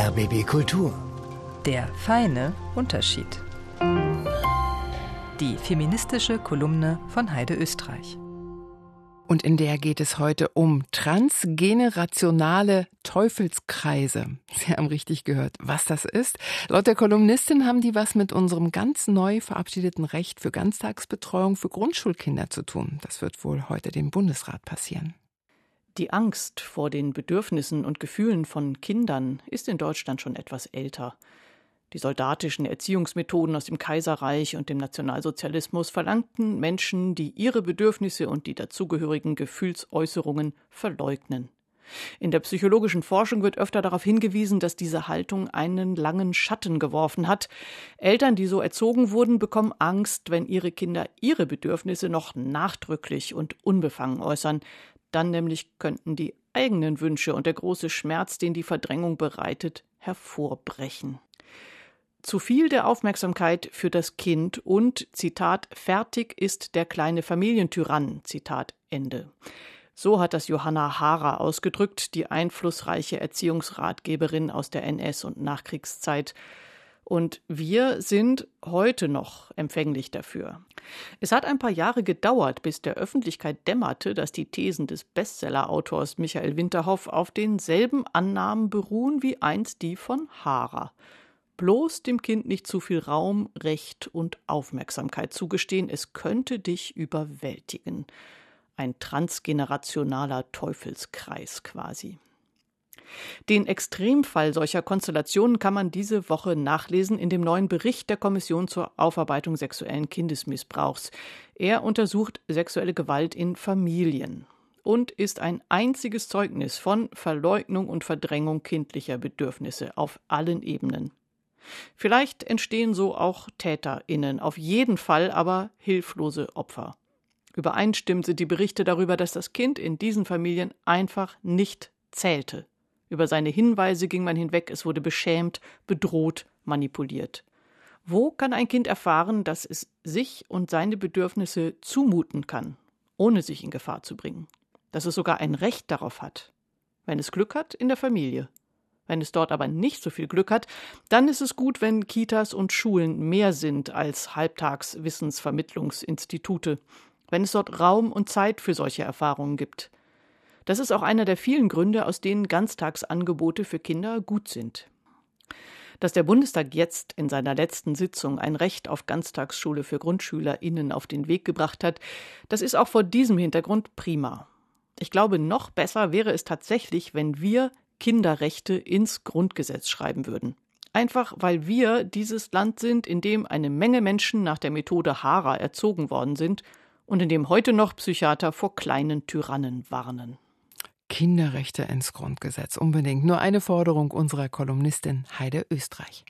RBB Kultur. Der feine Unterschied. Die feministische Kolumne von Heide Österreich. Und in der geht es heute um transgenerationale Teufelskreise. Sie haben richtig gehört, was das ist. Laut der Kolumnistin haben die was mit unserem ganz neu verabschiedeten Recht für Ganztagsbetreuung für Grundschulkinder zu tun. Das wird wohl heute dem Bundesrat passieren. Die Angst vor den Bedürfnissen und Gefühlen von Kindern ist in Deutschland schon etwas älter. Die soldatischen Erziehungsmethoden aus dem Kaiserreich und dem Nationalsozialismus verlangten Menschen, die ihre Bedürfnisse und die dazugehörigen Gefühlsäußerungen verleugnen. In der psychologischen Forschung wird öfter darauf hingewiesen, dass diese Haltung einen langen Schatten geworfen hat. Eltern, die so erzogen wurden, bekommen Angst, wenn ihre Kinder ihre Bedürfnisse noch nachdrücklich und unbefangen äußern. Dann nämlich könnten die eigenen Wünsche und der große Schmerz, den die Verdrängung bereitet, hervorbrechen zu viel der Aufmerksamkeit für das Kind und Zitat fertig ist der kleine Familientyrann Zitat Ende. So hat das Johanna Hara ausgedrückt, die einflussreiche Erziehungsratgeberin aus der NS- und Nachkriegszeit. Und wir sind heute noch empfänglich dafür. Es hat ein paar Jahre gedauert, bis der Öffentlichkeit dämmerte, dass die Thesen des Bestseller-Autors Michael Winterhoff auf denselben Annahmen beruhen wie einst die von Hara bloß dem Kind nicht zu viel Raum, Recht und Aufmerksamkeit zugestehen, es könnte dich überwältigen. Ein transgenerationaler Teufelskreis quasi. Den Extremfall solcher Konstellationen kann man diese Woche nachlesen in dem neuen Bericht der Kommission zur Aufarbeitung sexuellen Kindesmissbrauchs. Er untersucht sexuelle Gewalt in Familien und ist ein einziges Zeugnis von Verleugnung und Verdrängung kindlicher Bedürfnisse auf allen Ebenen. Vielleicht entstehen so auch TäterInnen, auf jeden Fall aber hilflose Opfer. Übereinstimmend sind die Berichte darüber, dass das Kind in diesen Familien einfach nicht zählte. Über seine Hinweise ging man hinweg, es wurde beschämt, bedroht, manipuliert. Wo kann ein Kind erfahren, dass es sich und seine Bedürfnisse zumuten kann, ohne sich in Gefahr zu bringen? Dass es sogar ein Recht darauf hat? Wenn es Glück hat, in der Familie. Wenn es dort aber nicht so viel Glück hat, dann ist es gut, wenn Kitas und Schulen mehr sind als Halbtagswissensvermittlungsinstitute, wenn es dort Raum und Zeit für solche Erfahrungen gibt. Das ist auch einer der vielen Gründe, aus denen Ganztagsangebote für Kinder gut sind. Dass der Bundestag jetzt in seiner letzten Sitzung ein Recht auf Ganztagsschule für GrundschülerInnen auf den Weg gebracht hat, das ist auch vor diesem Hintergrund prima. Ich glaube, noch besser wäre es tatsächlich, wenn wir Kinderrechte ins Grundgesetz schreiben würden. Einfach weil wir dieses Land sind, in dem eine Menge Menschen nach der Methode Hara erzogen worden sind und in dem heute noch Psychiater vor kleinen Tyrannen warnen. Kinderrechte ins Grundgesetz unbedingt. Nur eine Forderung unserer Kolumnistin Heide Österreich.